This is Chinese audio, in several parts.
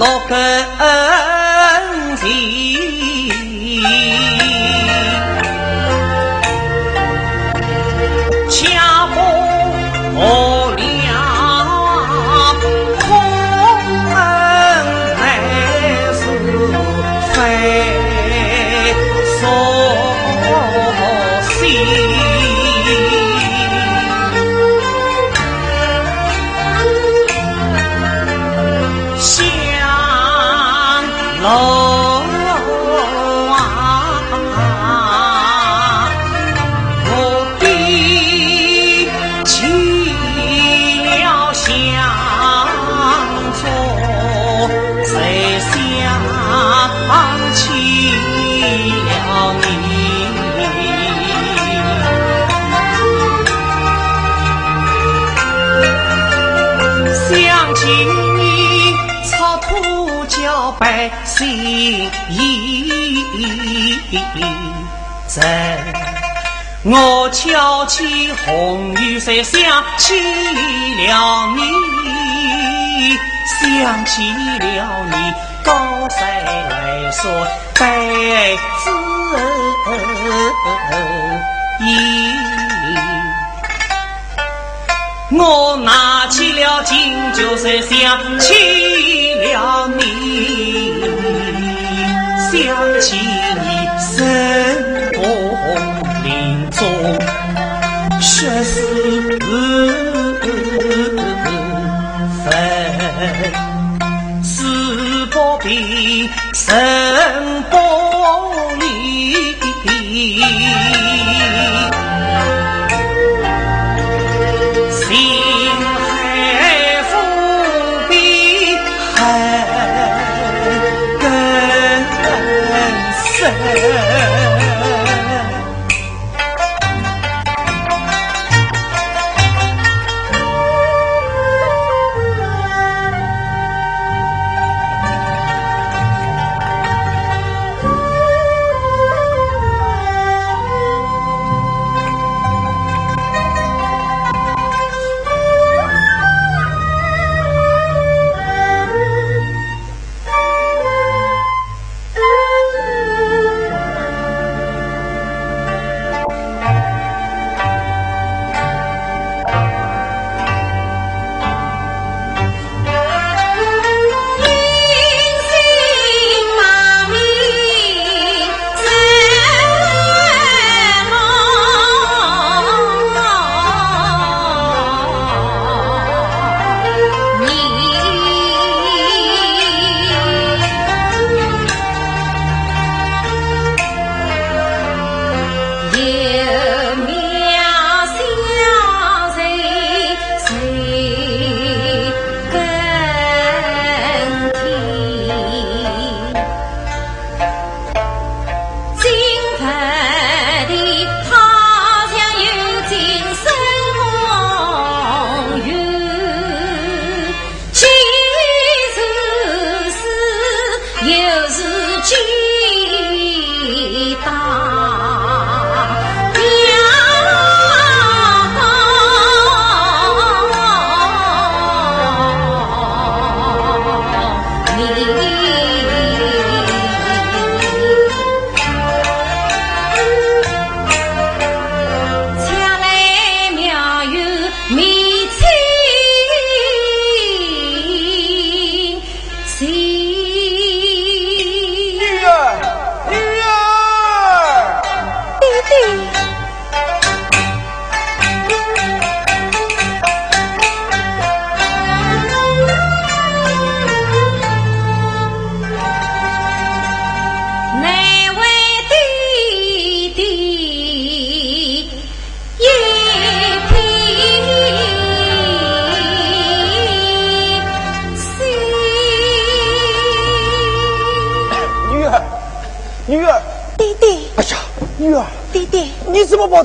门落今年草土交白新，日我挑起红玉伞，想起了你，想起了你，高山来说带子音。我拿起了金酒伞，想起了你，想起你生功临终，血丝粉，四宝兵生宝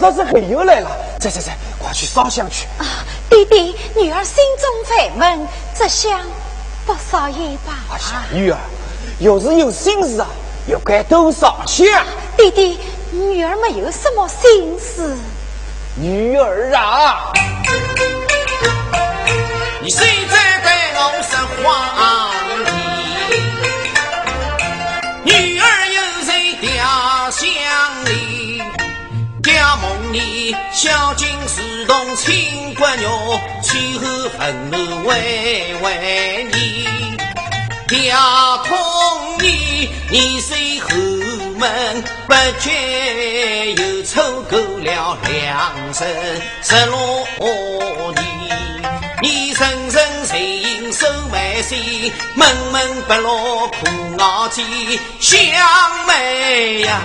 到这里又来了？在在在，快去烧香去。啊，弟弟，女儿心中烦闷，这香不烧一把。哎呀，女儿，要是有心事啊，要该多烧香。弟弟，女儿没有什么心事。女儿啊，你现在对我说谎你孝敬是同亲骨肉，去后恨怒为为你。吊通你，你随后门不觉又凑够了良辰十六年。你深深随影守万岁，闷闷不落苦熬煎，香妹呀，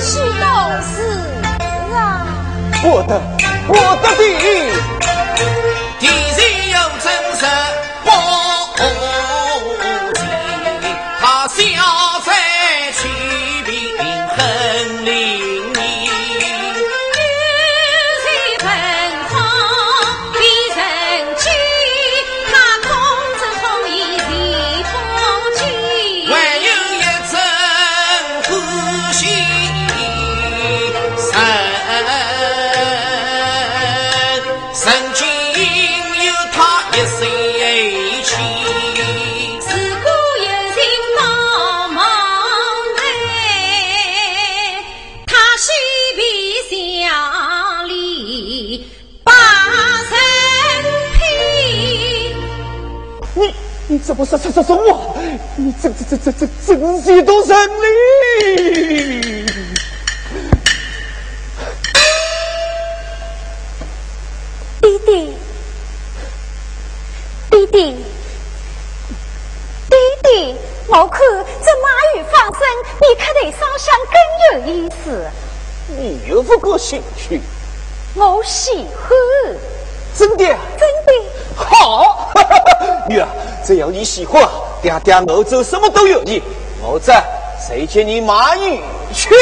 许多事啊？我的我的弟，地上有你怎么说说说说我？你这这这这这真是都神力！弟弟，弟弟，弟弟，我看这马玉放生，你可得烧香更有意思。你又不过兴趣？我喜欢，真的？真的。好，女儿，只要你喜欢，爹爹我做什么都有你。我这谁接你马玉去？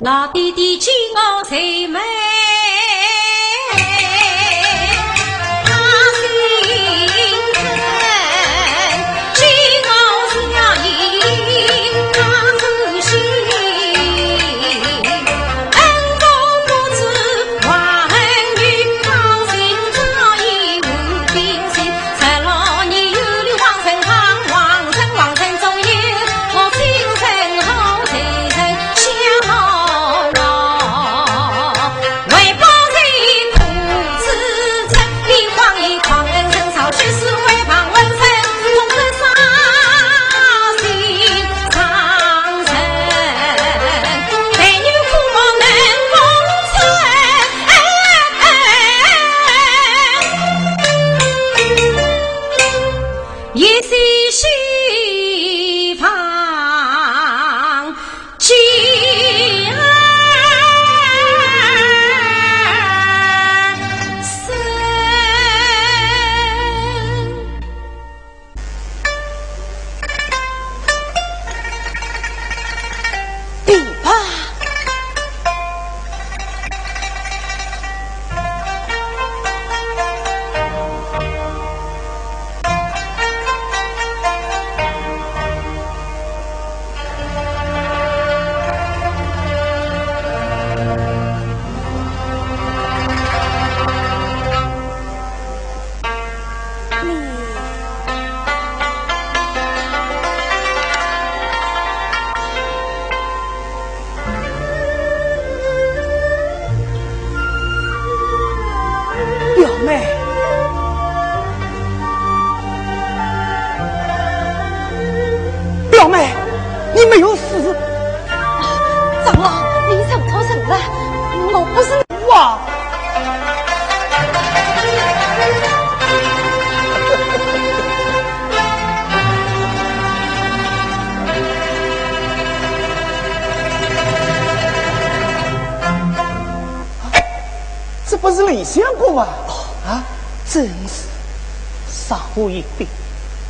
那弟弟敬我谁美，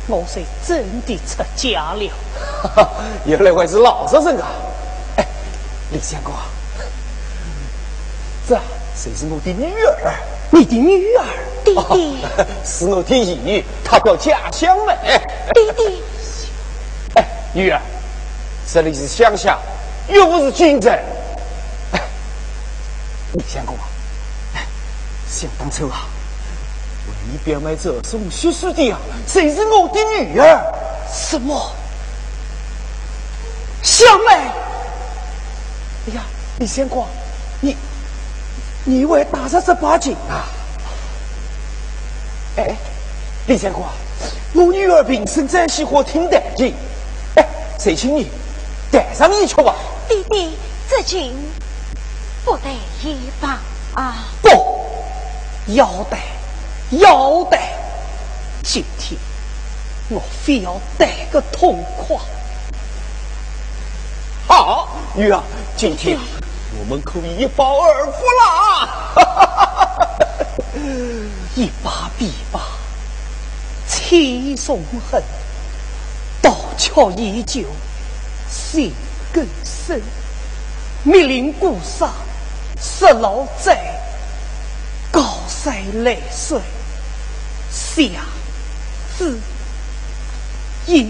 我是真的出家了。原来我是老实人啊！哎，李相公，这谁是我的女儿？你的女儿，弟弟，是我的义女，她叫贾香梅。弟弟，哎，女儿，这里是乡下，又不是军镇。哎，李相公啊，哎，想当初啊，表妹这送叔叔的啊，谁是我的女儿？什么？小妹？哎呀，李相公，你你为打上这把劲啊？哎，李相公啊，我女儿平生真喜欢听弹琴，哎，谁请你带上一曲吧？弟弟，这情不得一把啊！不，要带，要得。今天我非要带个痛快。好，女儿，今天我们可以一饱耳福啦！一把比把，千送恨，刀鞘依旧，心更深。密林孤山，石老寨，高山泪水，相思意。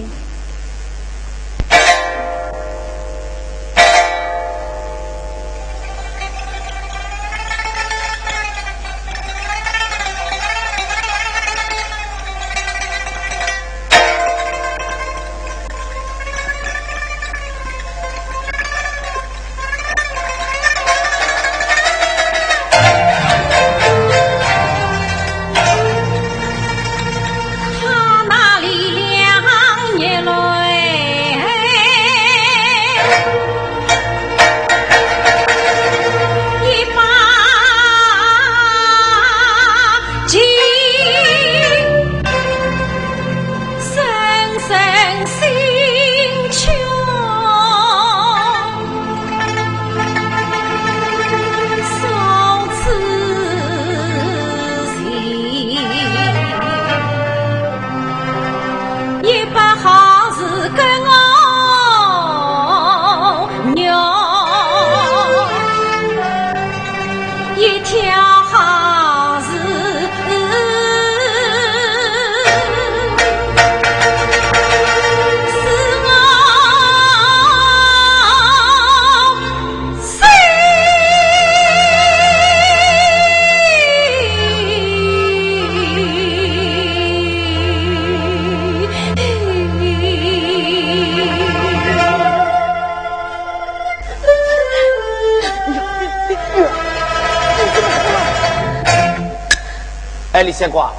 哎，李相公啊，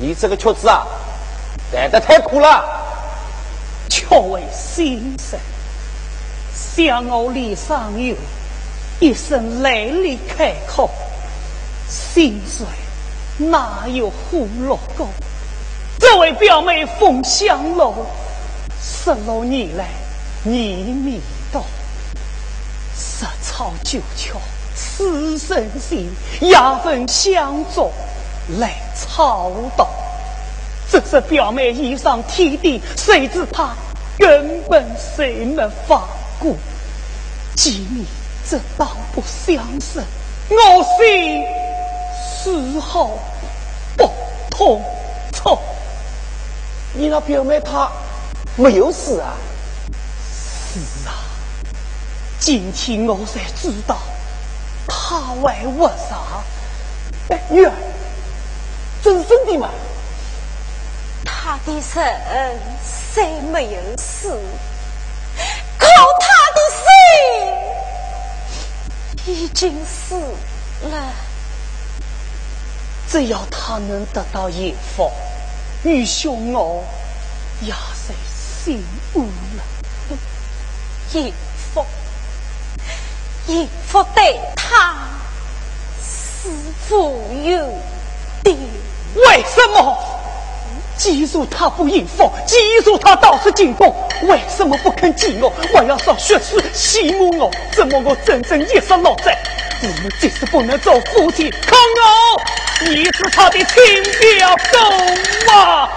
你这个曲子啊，弹得太苦了。却为先生，想我李上友一生泪里开口，心碎哪有胡落过？这位表妹凤香楼，十六年来年年到，十草九桥此生心，牙分相助来操刀。这是表妹衣上天地，谁知她根本谁没放过。既你这当不相识，我心丝毫不痛楚。你那表妹她没有死啊？是啊，今天我才知道她为我啥。哎，女儿，这是真的吗？他的人虽没有死，可他的心已经死了。只要他能得到延福，女兄我也是心安了。延福，应付对他是否有的？为什么？记住他不应付，记住他到处进攻，为什么不肯见我？我要烧血水洗抹我，怎么我整整一生落在？我们即使不能做夫妻，可我你是他的亲表哥啊！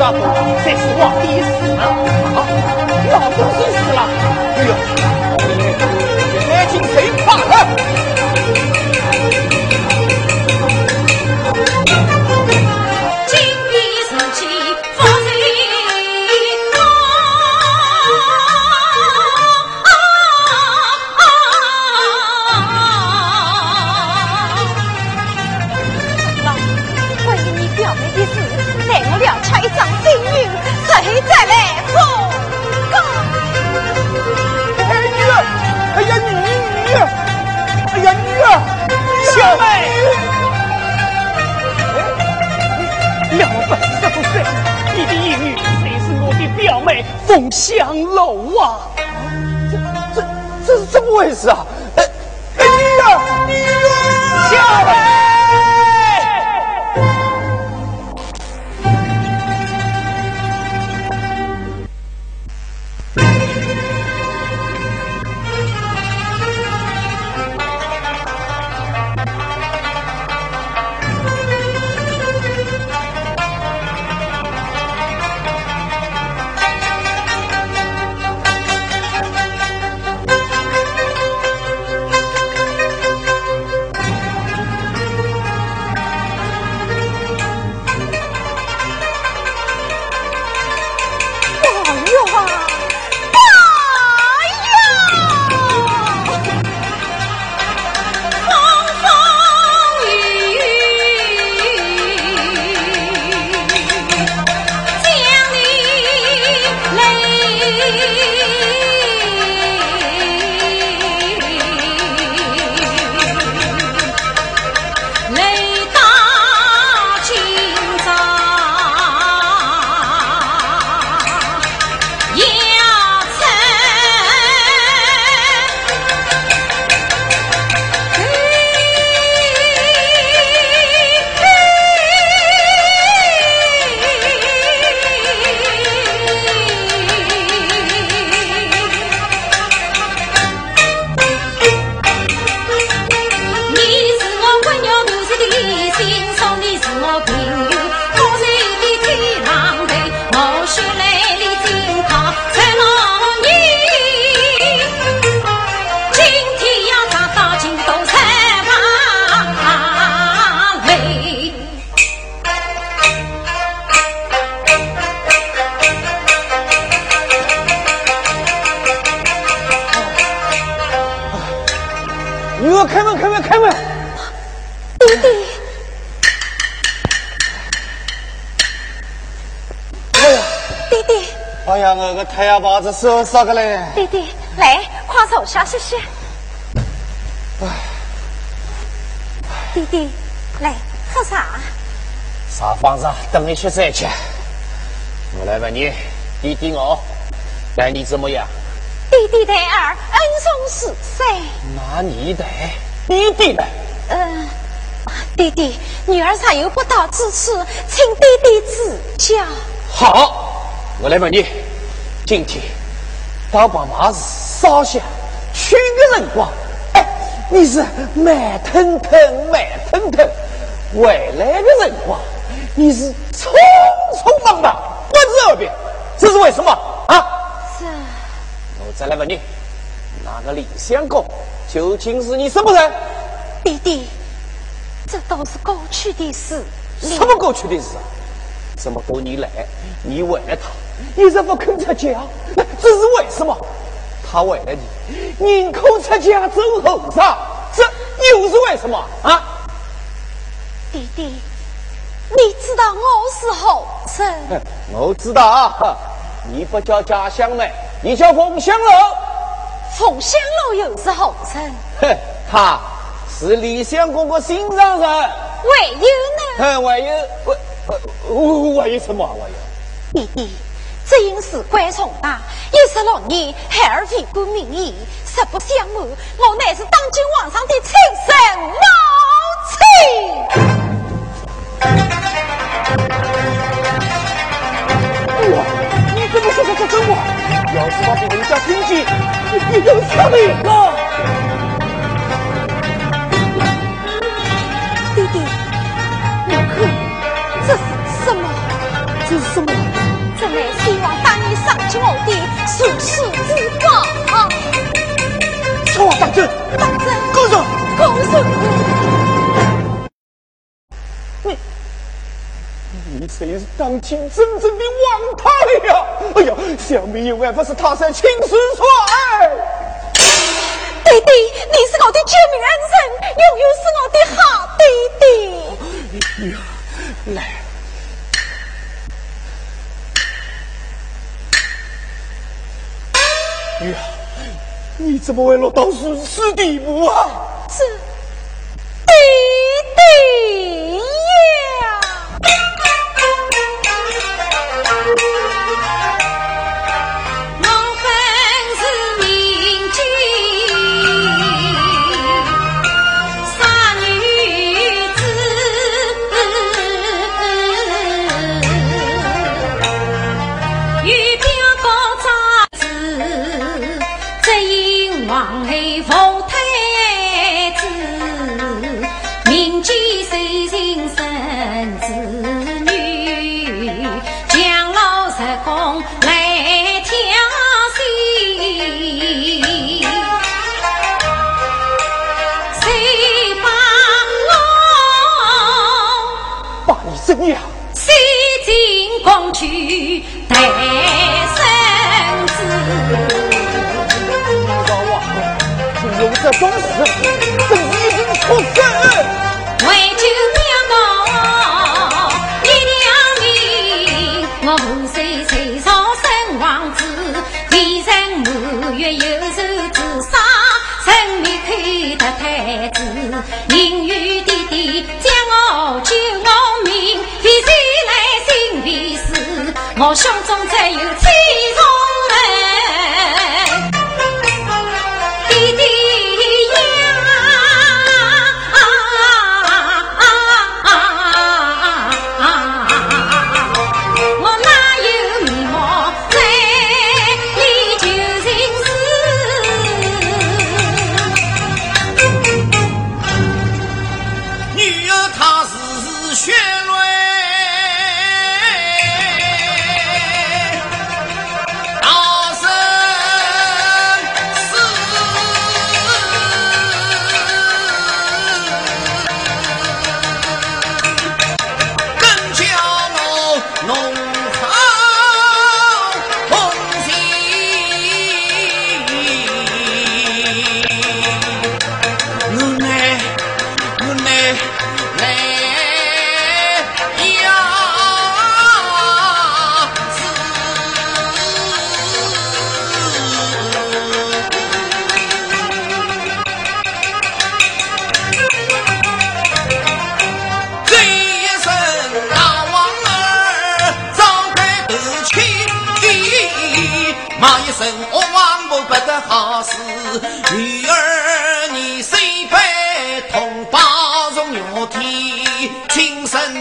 告诉你这次我老弟死了啊老东西死了。哎呦。太阳把子手啥个嘞？弟弟，来，快坐下歇歇。弟弟，来，喝喝茶。啥房子？等一些再去。我来问你，弟弟我待你怎么样？弟弟待儿恩重似山。那你待弟弟呢？嗯，弟弟，女儿尚有不到之处，请弟弟指教。好，我来问你，今天到把马子烧下去的辰光，哎，你是慢腾腾慢腾腾回来的辰光，你是匆匆忙忙不知而别，这是为什么啊？是。我再来问你，那个李相公究竟是你什么人？弟弟，这都是过去的事。什么过去的事啊？这么多年来，你为了他一直不肯出家，那这是为什么？他为了你宁可出家走后山，这又是为什么啊？弟弟，你知道我是后生？我知道啊，你不叫家乡妹，你叫凤香楼。凤香楼又是后生？哼，他是李相公的心上人。还有呢？哼，还有我。我为什么？还有弟弟，只因事关重大，一十六年孩儿为官名义，实不相瞒，我乃是当今皇上的亲生母亲。哇！你怎么？说这真话？要是把别人家听见，你你有什命啊？弟弟，你看。这是什么？这是什么？这乃希望当年赏给我的属世之宝。说话当真？当真。告诉，告诉你才是当今真正的王太呀！哎呀，小明有万不是他在亲手所爱。弟弟，你是我的救命恩人，永远是我的好弟弟。来。女儿，你怎么会落到如此地步啊？是去抬孙子。你王我，就用这种死，这一定出死。我胸中再有天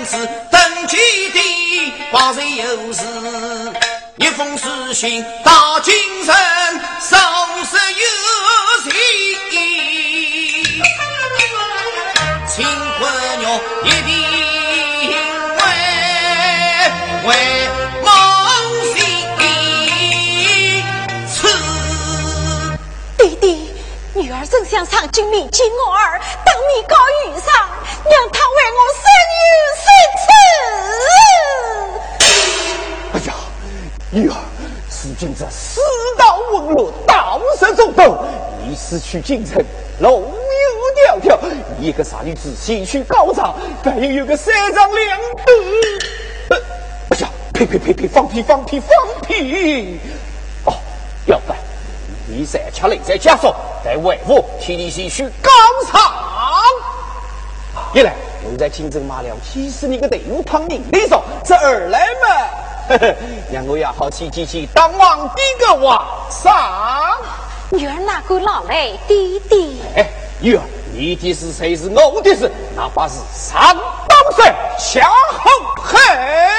子登基的王谁有事？一封书信到京城，手实有情，亲闺女一定为为。女儿正想上京面见我儿，当面告御上，让他为我生生。哎呀，女儿，如今这世道沦落，道色中斗，你失去京城，路有迢迢。一个傻女子，心绪高涨，反又有个三长两短。哎呀，呸呸呸呸，放屁放屁放屁！哦，要办。你三吃内在枷锁，在外父替你心绪高涨。一来又在京城骂了气死你个队伍旁人，你说这二来嘛，让我也好奇奇奇当皇帝个皇上。女儿哪个老来弟弟？哎，女儿，你的是谁是我的事？哪怕是上当山下红海，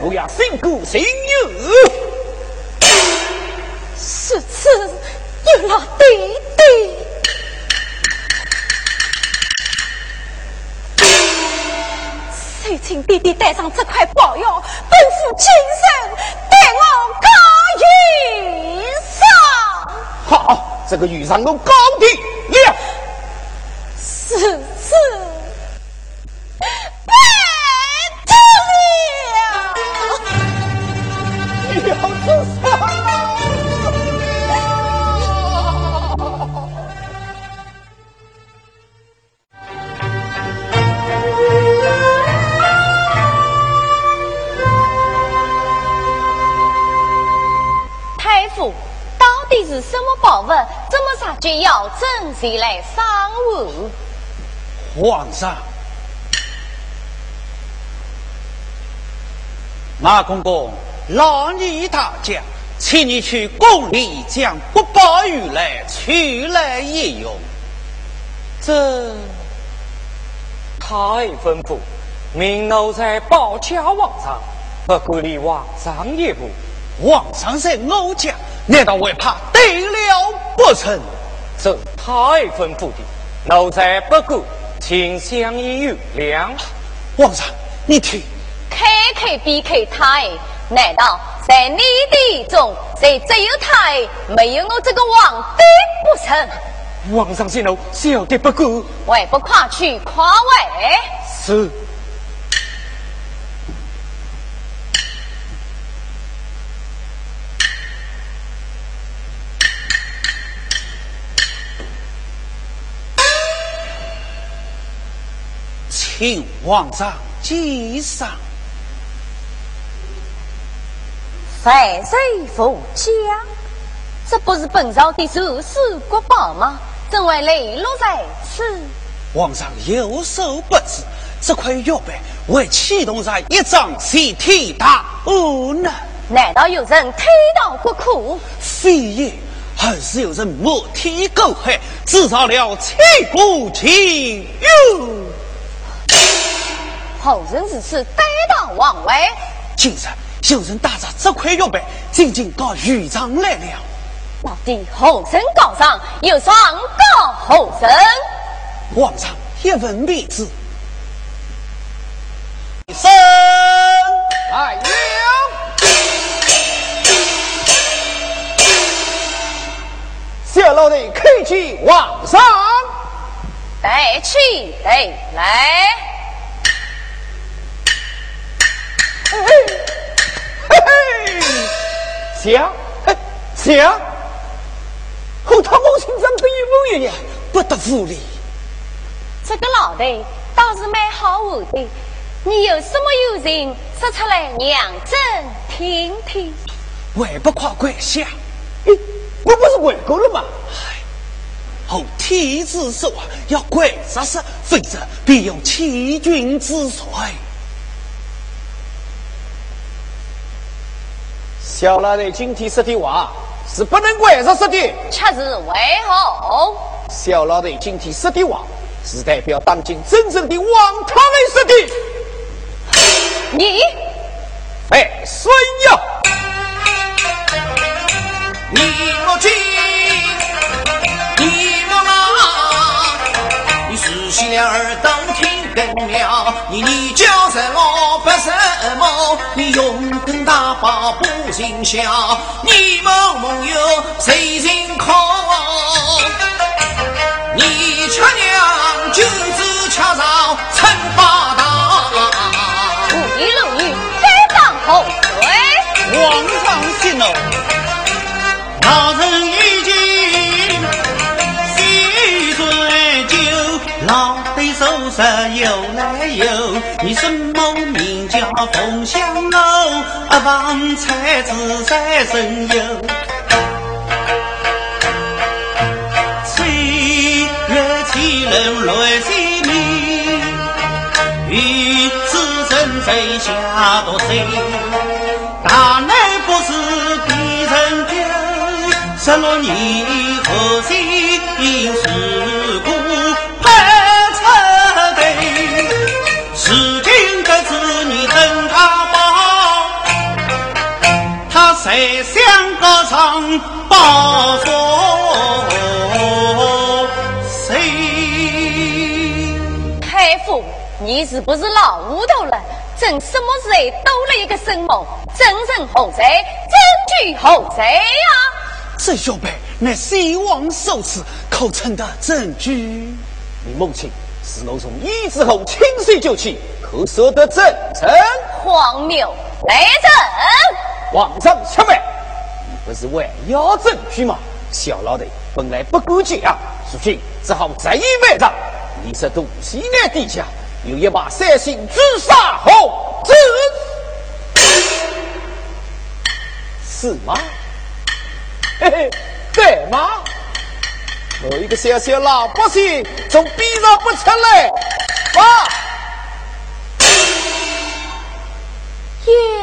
我要心顾心有。弟弟带上这块宝药，奔赴京城，带我高玉上。好，这个玉上我高定正式来赏物？皇上，马公公，劳你大驾，请你去宫里将不宝玉来取来一用。这太吩咐，命奴才保家皇上，不管离皇上一步。皇上在我家。难道为怕得了不成？这太吩咐的，奴才不顾，请相依有两。皇上，你听，开开比开太，难道在你的中，谁只有太，没有我这个皇帝不成？皇上息怒，小的不顾，还不快去夸位？是。请皇上记上。万岁福驾，这不是本朝的首饰国宝吗？怎会泪落在此？皇上有所不知，这块玉璧为启动在一张西天大恶呢？难道有人推倒国库？非也，还是有人冒天狗害，制造了千古奇冤。后人如此担当王位，今日有人带着这块玉璧，仅仅告御上来了。老弟后生告上，又上告后生？皇上一问便知。生来了，小老弟客气，皇上。带去，带来。嘿嘿，想，想，和他母亲长得一模一样，不得无礼。这个老的倒是蛮好玩的，你有什么有情，说出来娘真听听。还不快跪下！我不是跪过了吗？后天子说要跪着时，否则必有欺君之罪。小老弟今天说的话，是不能怪上说的。却是为何？小老弟今天说的话，是代表当今真正的王太尉说的。你，哎，孙呀！你莫急，你莫忙，你竖起了耳朵听更了。你你叫什么？不什么？你勇敢大宝不心小，你梦梦有谁人靠？你吃娘君子吃上称霸道，对手色又来游。你什么名叫凤香楼？阿房才子在身游。岁月欺人泪洗面，与子正在下多谁？大难不是敌人救。十六年后心事谁想歌唱报仇谁？太傅，你是不是老糊涂了？朕什么时候多了一个什么？真人何在？证据何在呀？这小辈乃西王受赐口称的证据。你母亲是我从医治后亲手救起，可舍得真诚？荒谬！来人！皇上且慢，你不是还要证据吗？小老弟本来不顾家，如今只好再以为账。你是杜西南地下有一把三星自杀红子，是吗？嘿嘿，对吗？我一个小小老百姓，总逼着不出来啊！呀！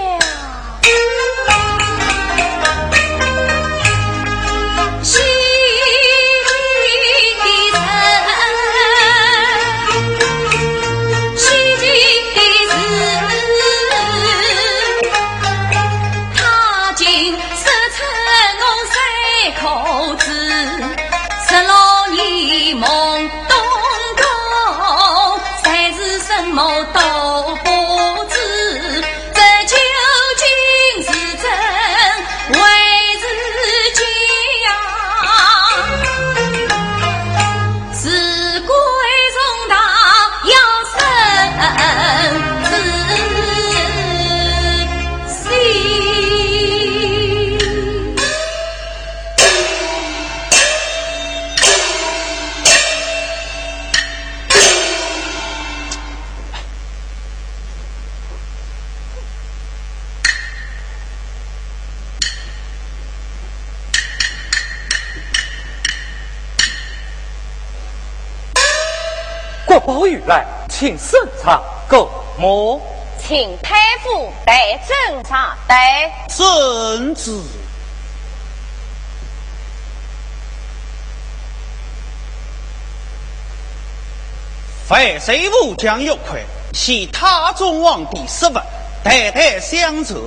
宝玉来，请圣上过目。请太傅带侦查带。圣旨。废水武将玉魁，系太宗皇帝失物，代代相传。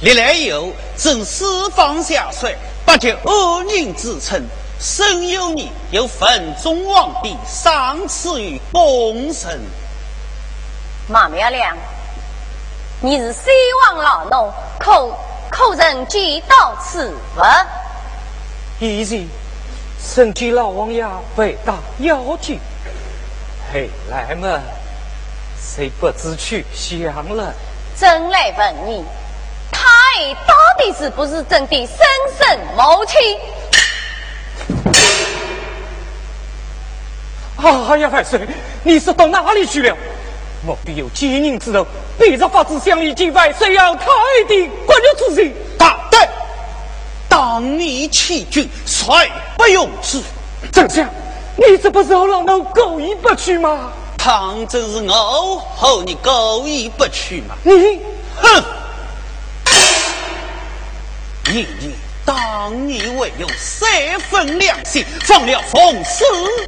历来有正四方下帅，不就恶人之称。甚有你有分中王帝赏赐于功臣。马苗良，你是西王老奴，可可曾见到此物？以前曾见老王爷被打妖精，后来嘛，谁不知去向了？真来问你，他到底是不是真的生身母亲？哎呀，万岁！你是到哪里去了？我必有奸人之头，必着法子相离，今万岁要太的关键之人。大胆，当你欺君，帅不容之。丞相，你这不是和老奴狗意不去吗？倘真是我和你狗意不去吗？你哼！年年当年唯有三分良心，放了奉师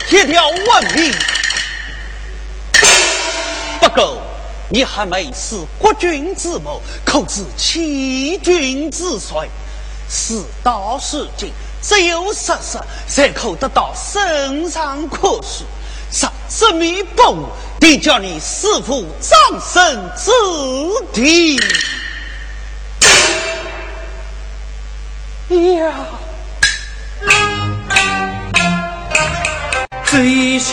铁条闻名。不过，你还没是国君之谋，可知欺君之罪？事到如今，只有杀杀才可得到圣上可恕。杀十米不误，得叫你师父葬身之地。呀！这下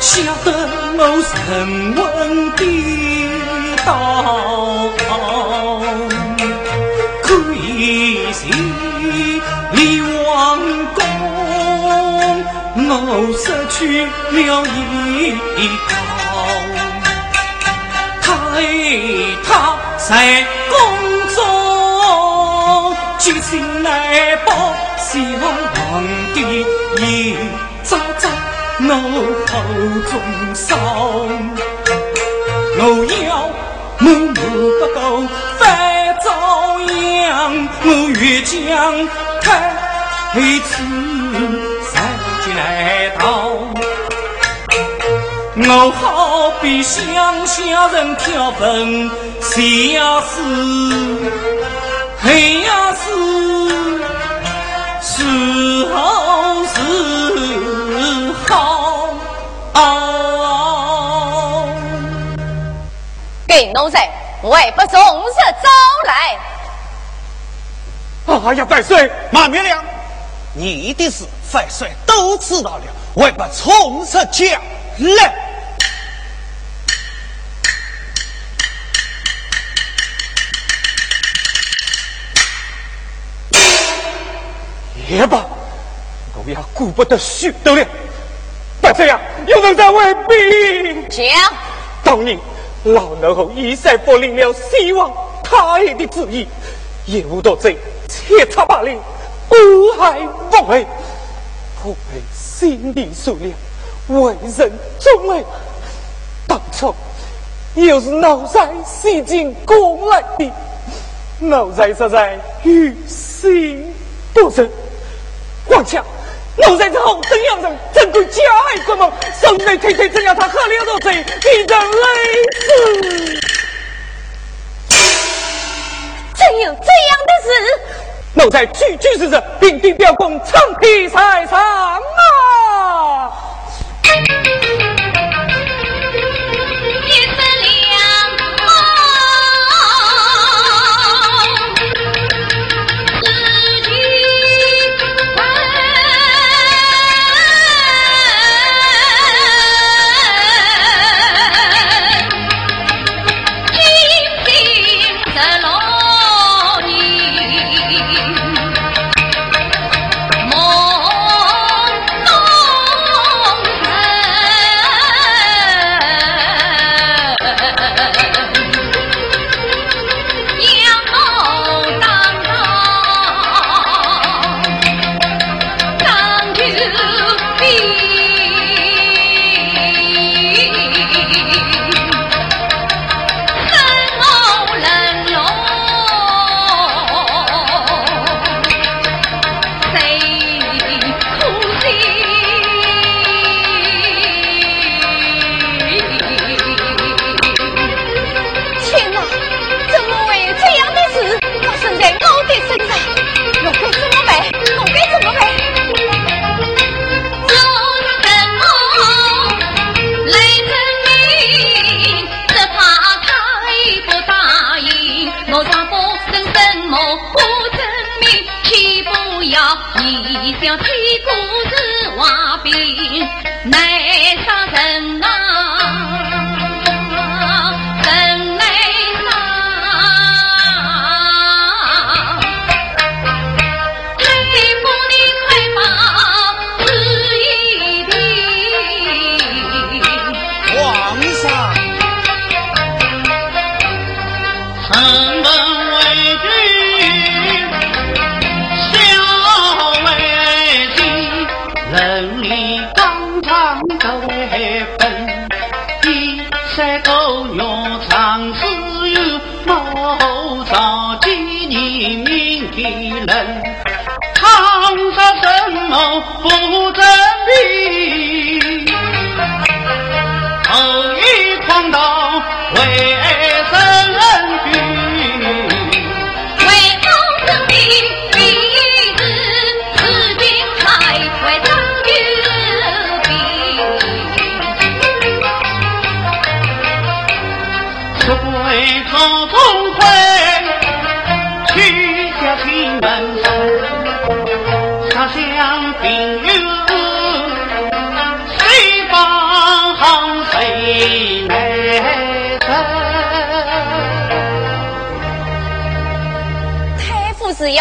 晓得我神魂颠倒，可惜离王宫，我失去了依靠，太他在宫中，决心来报，希望皇帝也。早早，我后中伤，我要默默不够反遭殃，我欲将太子杀进来到，我好比乡下人挑粪，谁呀是，谁呀是，是好是。给奴才，为不从实招来。哎呀，百岁，马明亮，你的事百岁都知道了，为不从实讲来。也罢，我要顾不得许多了。百岁呀，有人在卫兵。讲，当年。老奴后一再不领了希望他爷的旨意，也无多贼，切差霸凌，无害不为，不配心地善良，为人忠爱。当初又是奴才洗尽功来的，奴才实在于心不忍。王强。奴才之后怎样人？怎对家爱国梦？兄弟天天怎样他喝了多醉，逼人累死？怎有这样的事？奴才句句是实，并对表公长披在上啊！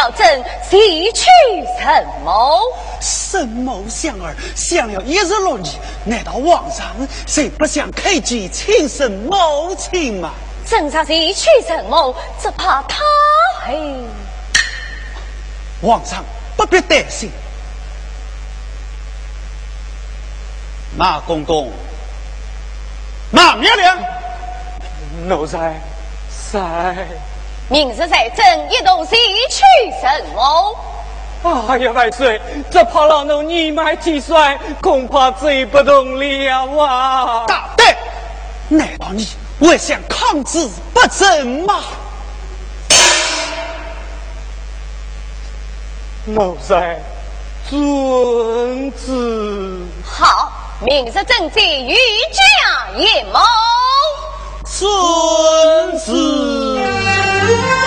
要争西去什么？沈某相儿想了一日六日，难道皇上谁不想开机亲生母亲吗？正上西去沈某？只怕他嘿。皇上不必担心。马公公，马娘娘，奴才在。明日再争一同西去什么？哎呀，万岁！这怕老奴年迈体衰，恐怕走不动了啊！大胆！难道你还想抗旨不成吗？奴才遵旨。好，明日正在御驾一谋。是。Thank you.